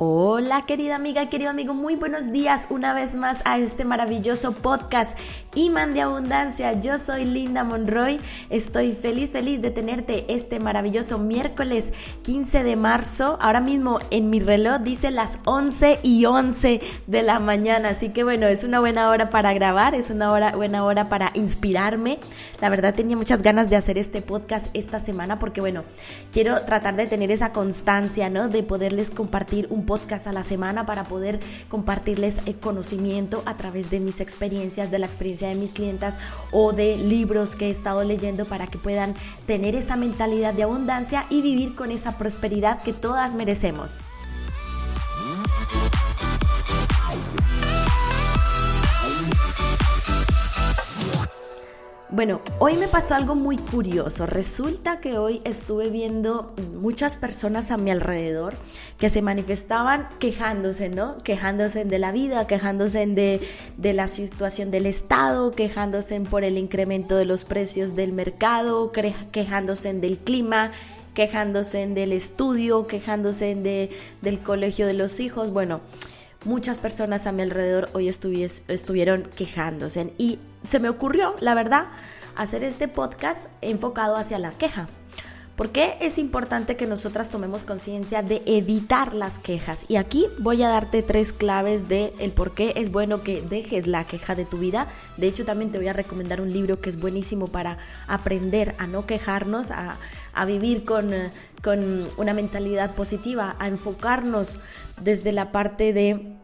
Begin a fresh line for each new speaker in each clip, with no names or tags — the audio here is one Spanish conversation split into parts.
Hola querida amiga, querido amigo, muy buenos días una vez más a este maravilloso podcast Iman de Abundancia. Yo soy Linda Monroy, estoy feliz, feliz de tenerte este maravilloso miércoles 15 de marzo. Ahora mismo en mi reloj dice las 11 y 11 de la mañana, así que bueno, es una buena hora para grabar, es una hora, buena hora para inspirarme. La verdad tenía muchas ganas de hacer este podcast esta semana porque bueno, quiero tratar de tener esa constancia, ¿no? De poderles compartir un podcast a la semana para poder compartirles el conocimiento a través de mis experiencias, de la experiencia de mis clientas o de libros que he estado leyendo para que puedan tener esa mentalidad de abundancia y vivir con esa prosperidad que todas merecemos. Bueno, hoy me pasó algo muy curioso. Resulta que hoy estuve viendo muchas personas a mi alrededor que se manifestaban quejándose, ¿no? Quejándose de la vida, quejándose de, de la situación del Estado, quejándose por el incremento de los precios del mercado, quejándose del clima, quejándose del estudio, quejándose de, del colegio de los hijos. Bueno, muchas personas a mi alrededor hoy estuvieron quejándose y se me ocurrió, la verdad, hacer este podcast enfocado hacia la queja. ¿Por qué es importante que nosotras tomemos conciencia de evitar las quejas? Y aquí voy a darte tres claves de el por qué es bueno que dejes la queja de tu vida. De hecho, también te voy a recomendar un libro que es buenísimo para aprender a no quejarnos, a, a vivir con, con una mentalidad positiva, a enfocarnos desde la parte de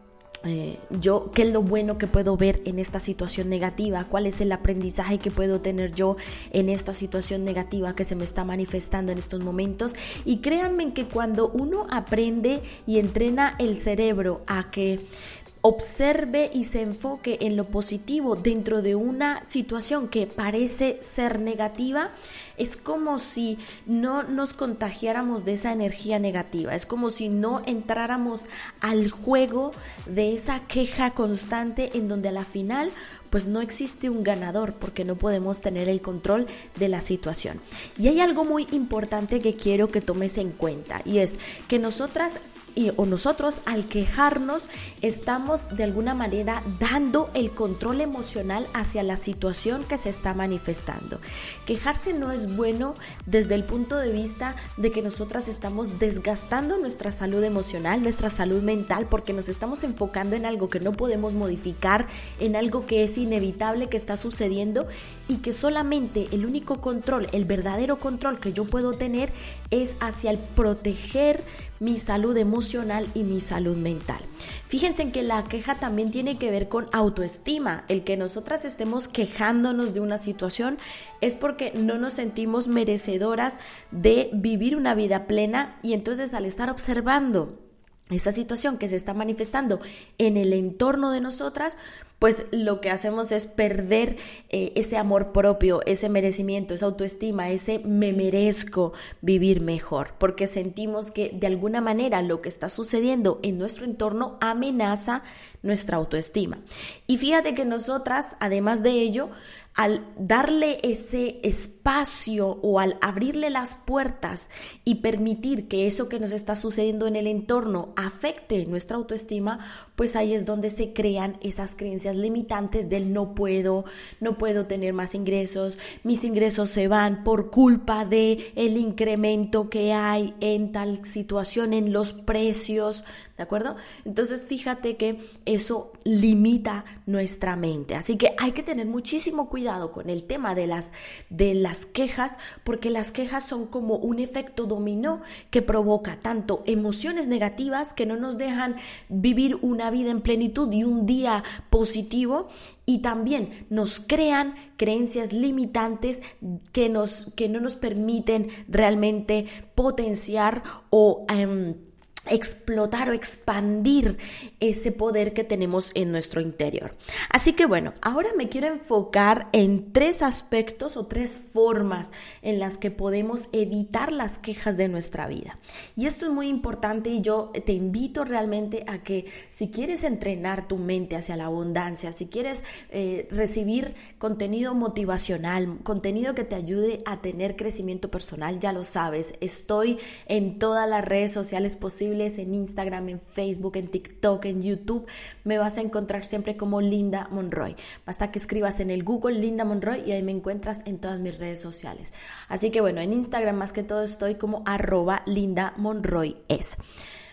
eh, yo, qué es lo bueno que puedo ver en esta situación negativa, cuál es el aprendizaje que puedo tener yo en esta situación negativa que se me está manifestando en estos momentos. Y créanme que cuando uno aprende y entrena el cerebro a que observe y se enfoque en lo positivo dentro de una situación que parece ser negativa, es como si no nos contagiáramos de esa energía negativa, es como si no entráramos al juego de esa queja constante en donde a la final pues no existe un ganador porque no podemos tener el control de la situación. Y hay algo muy importante que quiero que tomes en cuenta y es que nosotras y, o nosotros al quejarnos estamos de alguna manera dando el control emocional hacia la situación que se está manifestando. Quejarse no es bueno desde el punto de vista de que nosotras estamos desgastando nuestra salud emocional, nuestra salud mental, porque nos estamos enfocando en algo que no podemos modificar, en algo que es inevitable que está sucediendo y que solamente el único control, el verdadero control que yo puedo tener es hacia el proteger mi salud emocional y mi salud mental. Fíjense en que la queja también tiene que ver con autoestima. El que nosotras estemos quejándonos de una situación es porque no nos sentimos merecedoras de vivir una vida plena y entonces al estar observando esa situación que se está manifestando en el entorno de nosotras, pues lo que hacemos es perder eh, ese amor propio, ese merecimiento, esa autoestima, ese me merezco vivir mejor, porque sentimos que de alguna manera lo que está sucediendo en nuestro entorno amenaza nuestra autoestima. Y fíjate que nosotras, además de ello, al darle ese espacio o al abrirle las puertas y permitir que eso que nos está sucediendo en el entorno afecte nuestra autoestima, pues ahí es donde se crean esas creencias limitantes del no puedo, no puedo tener más ingresos, mis ingresos se van por culpa de el incremento que hay en tal situación en los precios, ¿de acuerdo? Entonces fíjate que eso limita nuestra mente, así que hay que tener muchísimo cuidado con el tema de las, de las quejas, porque las quejas son como un efecto dominó que provoca tanto emociones negativas que no nos dejan vivir una vida en plenitud y un día positivo, y también nos crean creencias limitantes que, nos, que no nos permiten realmente potenciar o... Em, explotar o expandir ese poder que tenemos en nuestro interior. Así que bueno, ahora me quiero enfocar en tres aspectos o tres formas en las que podemos evitar las quejas de nuestra vida. Y esto es muy importante y yo te invito realmente a que si quieres entrenar tu mente hacia la abundancia, si quieres eh, recibir contenido motivacional, contenido que te ayude a tener crecimiento personal, ya lo sabes, estoy en todas las redes sociales posibles en Instagram, en Facebook, en TikTok, en YouTube. Me vas a encontrar siempre como Linda Monroy. Basta que escribas en el Google Linda Monroy y ahí me encuentras en todas mis redes sociales. Así que bueno, en Instagram más que todo estoy como arroba Linda Monroy es.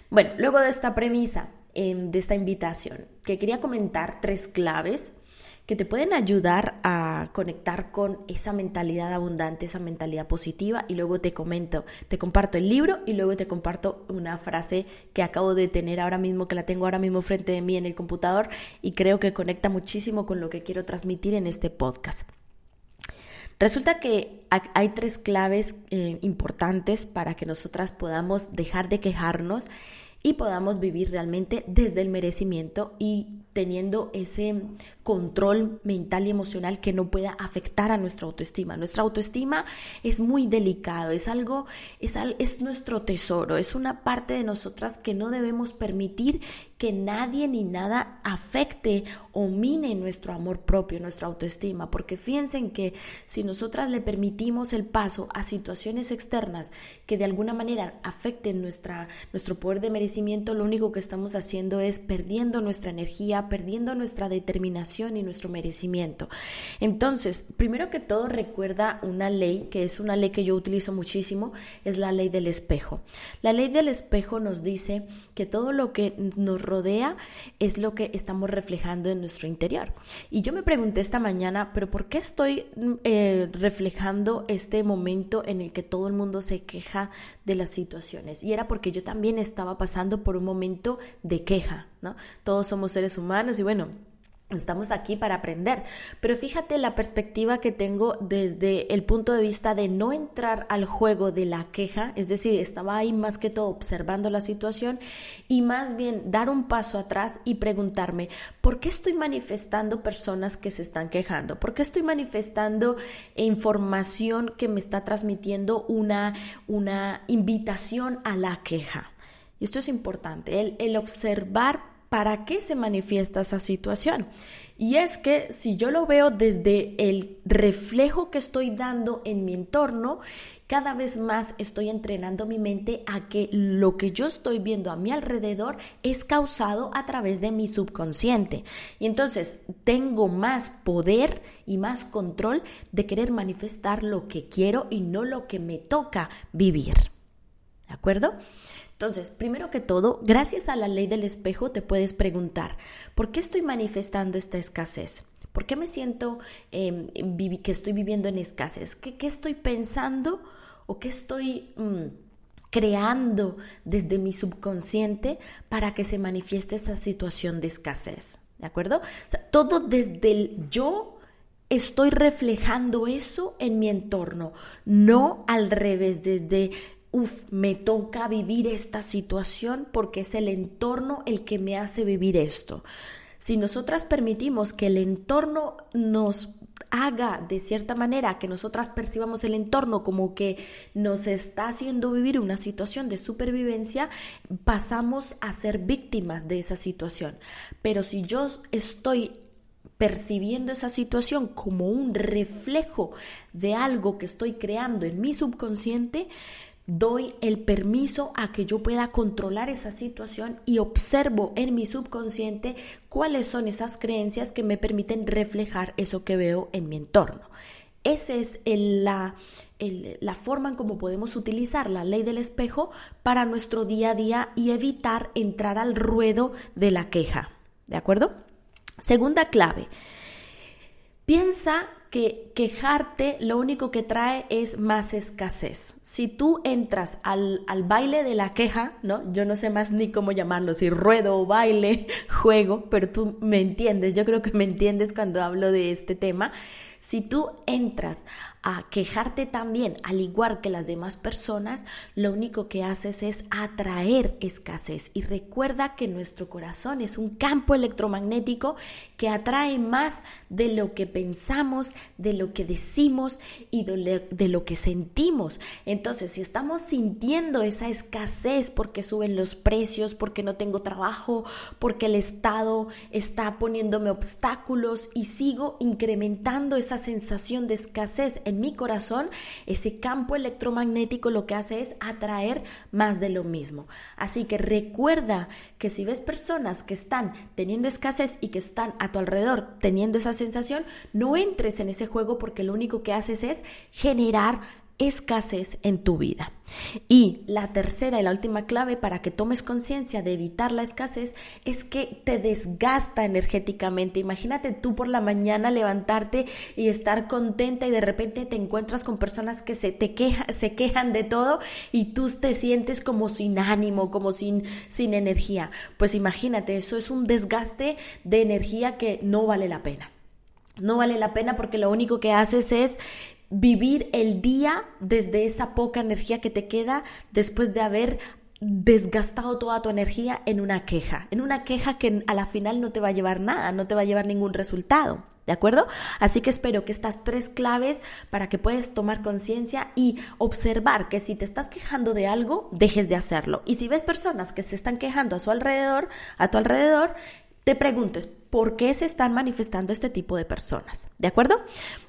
Bueno, luego de esta premisa, em, de esta invitación, que quería comentar tres claves que te pueden ayudar a conectar con esa mentalidad abundante, esa mentalidad positiva y luego te comento, te comparto el libro y luego te comparto una frase que acabo de tener ahora mismo, que la tengo ahora mismo frente de mí en el computador y creo que conecta muchísimo con lo que quiero transmitir en este podcast. Resulta que hay tres claves eh, importantes para que nosotras podamos dejar de quejarnos y podamos vivir realmente desde el merecimiento y teniendo ese control mental y emocional que no pueda afectar a nuestra autoestima. Nuestra autoestima es muy delicado, es algo, es, es nuestro tesoro, es una parte de nosotras que no debemos permitir que nadie ni nada afecte o mine nuestro amor propio, nuestra autoestima, porque fíjense que si nosotras le permitimos el paso a situaciones externas que de alguna manera afecten nuestra, nuestro poder de merecimiento, lo único que estamos haciendo es perdiendo nuestra energía, perdiendo nuestra determinación y nuestro merecimiento. Entonces, primero que todo recuerda una ley, que es una ley que yo utilizo muchísimo, es la ley del espejo. La ley del espejo nos dice que todo lo que nos rodea es lo que estamos reflejando en nuestro interior. Y yo me pregunté esta mañana, pero ¿por qué estoy eh, reflejando este momento en el que todo el mundo se queja de las situaciones? Y era porque yo también estaba pasando por un momento de queja, ¿no? Todos somos seres humanos y bueno, Estamos aquí para aprender, pero fíjate la perspectiva que tengo desde el punto de vista de no entrar al juego de la queja, es decir, estaba ahí más que todo observando la situación y más bien dar un paso atrás y preguntarme, ¿por qué estoy manifestando personas que se están quejando? ¿Por qué estoy manifestando información que me está transmitiendo una, una invitación a la queja? Y esto es importante, el, el observar para qué se manifiesta esa situación. Y es que si yo lo veo desde el reflejo que estoy dando en mi entorno, cada vez más estoy entrenando mi mente a que lo que yo estoy viendo a mi alrededor es causado a través de mi subconsciente. Y entonces tengo más poder y más control de querer manifestar lo que quiero y no lo que me toca vivir. ¿De acuerdo? Entonces, primero que todo, gracias a la ley del espejo te puedes preguntar, ¿por qué estoy manifestando esta escasez? ¿Por qué me siento em, que estoy viviendo en escasez? ¿Qué, estoy pensando o qué estoy mm, creando desde mi subconsciente para que se manifieste esa situación de escasez? ¿De acuerdo? todo desde el yo estoy reflejando eso en mi entorno, no al revés, desde Uf, me toca vivir esta situación porque es el entorno el que me hace vivir esto. Si nosotras permitimos que el entorno nos haga de cierta manera que nosotras percibamos el entorno como que nos está haciendo vivir una situación de supervivencia, pasamos a ser víctimas de esa situación. Pero si yo estoy percibiendo esa situación como un reflejo de algo que estoy creando en mi subconsciente, doy el permiso a que yo pueda controlar esa situación y observo en mi subconsciente cuáles son esas creencias que me permiten reflejar eso que veo en mi entorno. Esa es la, la forma en cómo podemos utilizar la ley del espejo para nuestro día a día y evitar entrar al ruedo de la queja. ¿De acuerdo? Segunda clave. Piensa que quejarte lo único que trae es más escasez. Si tú entras al, al, baile de la queja, ¿no? Yo no sé más ni cómo llamarlo, si ruedo o baile, juego, pero tú me entiendes, yo creo que me entiendes cuando hablo de este tema. Si tú entras a quejarte también, al igual que las demás personas, lo único que haces es atraer escasez. Y recuerda que nuestro corazón es un campo electromagnético que atrae más de lo que pensamos, de lo que decimos y de lo que sentimos. Entonces, si estamos sintiendo esa escasez porque suben los precios, porque no tengo trabajo, porque el Estado está poniéndome obstáculos y sigo incrementando esa sensación de escasez en mi corazón, ese campo electromagnético lo que hace es atraer más de lo mismo. Así que recuerda que si ves personas que están teniendo escasez y que están a tu alrededor teniendo esa sensación, no entres en ese juego porque lo único que haces es generar escasez en tu vida. Y la tercera y la última clave para que tomes conciencia de evitar la escasez es que te desgasta energéticamente. Imagínate tú por la mañana levantarte y estar contenta y de repente te encuentras con personas que se te se quejan de todo y tú te sientes como sin ánimo, como sin, sin energía. Pues imagínate, eso es un desgaste de energía que no vale la pena. No vale la pena porque lo único que haces es vivir el día desde esa poca energía que te queda después de haber desgastado toda tu energía en una queja, en una queja que a la final no te va a llevar nada, no te va a llevar ningún resultado. ¿De acuerdo? Así que espero que estas tres claves para que puedas tomar conciencia y observar que si te estás quejando de algo, dejes de hacerlo. Y si ves personas que se están quejando a su alrededor, a tu alrededor, te preguntes, ¿por qué se están manifestando este tipo de personas? ¿De acuerdo?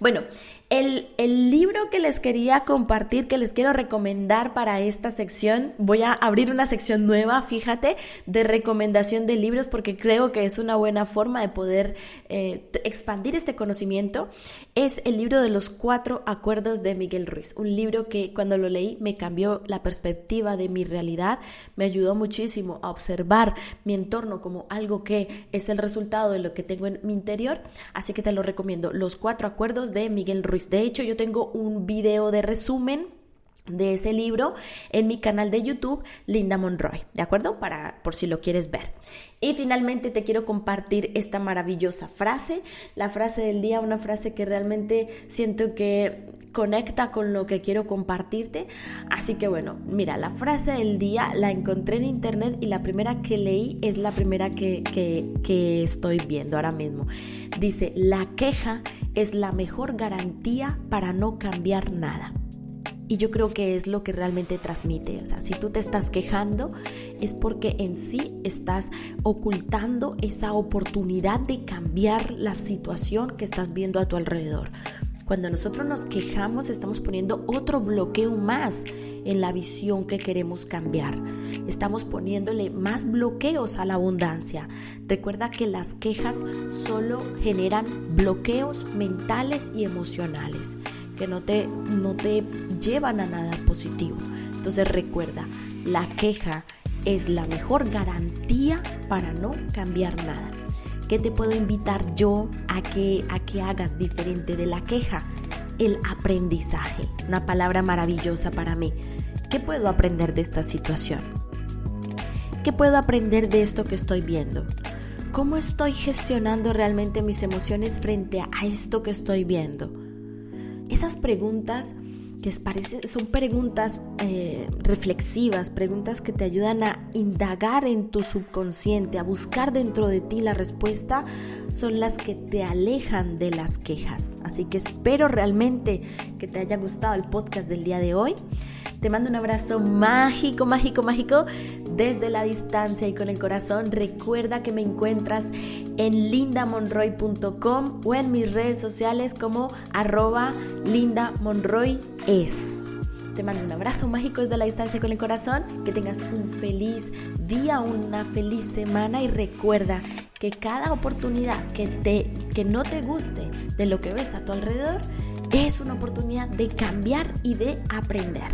Bueno, el, libro que les quería compartir, que les quiero recomendar para esta sección, voy a abrir una sección nueva, fíjate, de recomendación de libros, porque creo que es una buena forma de poder eh, expandir este conocimiento, es el libro de los cuatro acuerdos de Miguel Ruiz, un libro que cuando lo leí me cambió la perspectiva de mi realidad, me ayudó muchísimo a observar mi entorno como algo que es el resultado de lo que tengo en mi interior, así que te lo recomiendo, los cuatro acuerdos de Miguel Ruiz. De hecho, yo tengo un video de resumen de ese libro en mi canal de YouTube Linda Monroy, ¿de acuerdo? Para por si lo quieres ver. Y finalmente te quiero compartir esta maravillosa frase, la frase del día, una frase que realmente siento que conecta con lo que quiero compartirte. Así que bueno, mira, la frase del día la encontré en internet y la primera que leí es la primera que, que, que estoy viendo ahora mismo. Dice, la queja es la mejor garantía para no cambiar nada. Y yo creo que es lo que realmente transmite. O sea, si tú te estás quejando, es porque en sí estás ocultando esa oportunidad de cambiar la situación que estás viendo a tu alrededor. Cuando nosotros nos quejamos, estamos poniendo otro bloqueo más en la visión que queremos cambiar. Estamos poniéndole más bloqueos a la abundancia. Recuerda que las quejas solo generan bloqueos mentales y emocionales que no te, no te llevan a nada positivo. Entonces recuerda, la queja es la mejor garantía para no cambiar nada. ¿Qué te puedo invitar yo a que, a que hagas diferente de la queja? El aprendizaje, una palabra maravillosa para mí. ¿Qué puedo aprender de esta situación? ¿Qué puedo aprender de esto que estoy viendo? ¿Cómo estoy gestionando realmente mis emociones frente a esto que estoy viendo? Esas preguntas que son preguntas eh, reflexivas, preguntas que te ayudan a indagar en tu subconsciente, a buscar dentro de ti la respuesta, son las que te alejan de las quejas. Así que espero realmente que te haya gustado el podcast del día de hoy. Te mando un abrazo mágico, mágico, mágico desde la distancia y con el corazón. Recuerda que me encuentras en lindamonroy.com o en mis redes sociales como arroba lindamonroyes. Te mando un abrazo mágico desde la distancia con el corazón. Que tengas un feliz día, una feliz semana y recuerda que cada oportunidad que, te, que no te guste de lo que ves a tu alrededor es una oportunidad de cambiar y de aprender.